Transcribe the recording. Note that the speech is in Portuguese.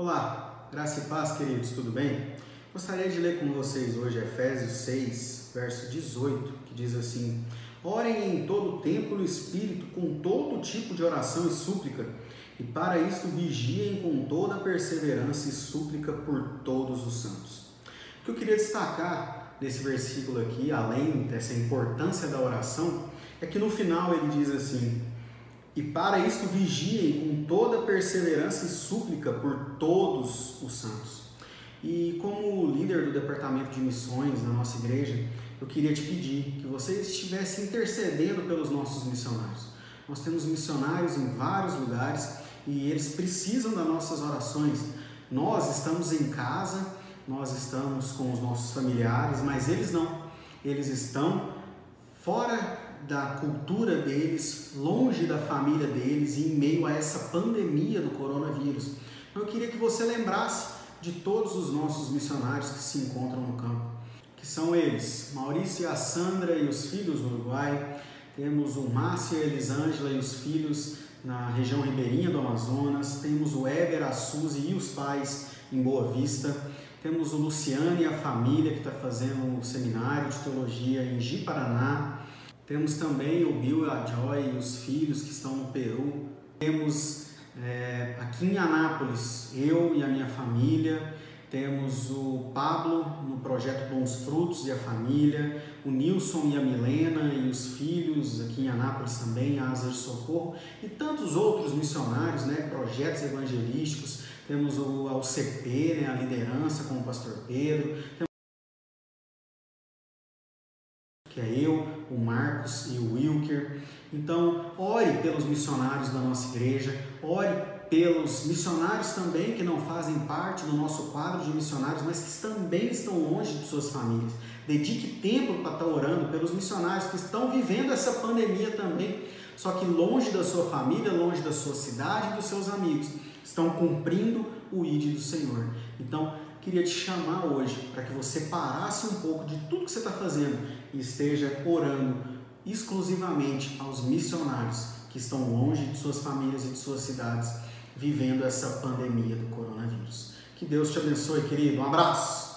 Olá, graça e paz, queridos, tudo bem? Gostaria de ler com vocês hoje Efésios 6, verso 18, que diz assim: Orem em todo tempo no Espírito, com todo tipo de oração e súplica, e para isto vigiem com toda perseverança e súplica por todos os santos. O que eu queria destacar nesse versículo aqui, além dessa importância da oração, é que no final ele diz assim: e para isto vigiem com toda perseverança e súplica por todos os santos. E como líder do departamento de missões na nossa igreja, eu queria te pedir que você estivesse intercedendo pelos nossos missionários. Nós temos missionários em vários lugares e eles precisam das nossas orações. Nós estamos em casa, nós estamos com os nossos familiares, mas eles não. Eles estão fora da cultura deles, longe da família deles e em meio a essa pandemia do coronavírus. Então, eu queria que você lembrasse de todos os nossos missionários que se encontram no campo, que são eles, Maurício e a Sandra e os filhos no Uruguai, temos o Márcio e a Elisângela e os filhos na região ribeirinha do Amazonas, temos o Éber, a Suzy e os pais em Boa Vista, temos o Luciano e a família que está fazendo um seminário de teologia em Ji-Paraná, temos também o Bill a Joy e os filhos que estão no Peru. Temos é, aqui em Anápolis, eu e a minha família. Temos o Pablo no projeto Bons Frutos e a família, o Nilson e a Milena e os filhos aqui em Anápolis também, a Asa de Socorro, e tantos outros missionários, né, projetos evangelísticos. Temos o AUCP, né, a liderança com o pastor Pedro, que é eu, o Marcos e o Wilker. Então, ore pelos missionários da nossa igreja, ore pelos missionários também que não fazem parte do nosso quadro de missionários, mas que também estão longe de suas famílias. Dedique tempo para estar orando pelos missionários que estão vivendo essa pandemia também, só que longe da sua família, longe da sua cidade e dos seus amigos, estão cumprindo o ID do Senhor. Então, queria te chamar hoje para que você parasse um pouco de tudo que você está fazendo e esteja orando exclusivamente aos missionários que estão longe de suas famílias e de suas cidades, vivendo essa pandemia do coronavírus. Que Deus te abençoe, querido. Um abraço!